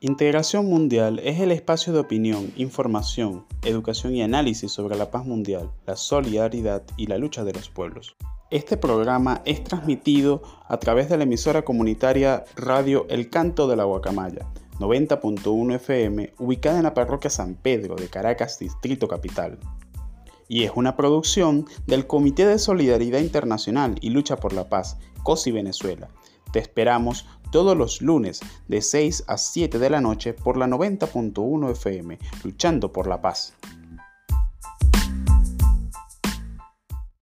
Integración Mundial es el espacio de opinión, información, educación y análisis sobre la paz mundial, la solidaridad y la lucha de los pueblos. Este programa es transmitido a través de la emisora comunitaria Radio El Canto de la Guacamaya, 90.1 FM, ubicada en la parroquia San Pedro de Caracas, Distrito Capital. Y es una producción del Comité de Solidaridad Internacional y Lucha por la Paz, COSI Venezuela. Te esperamos todos los lunes de 6 a 7 de la noche por la 90.1 FM, luchando por la paz.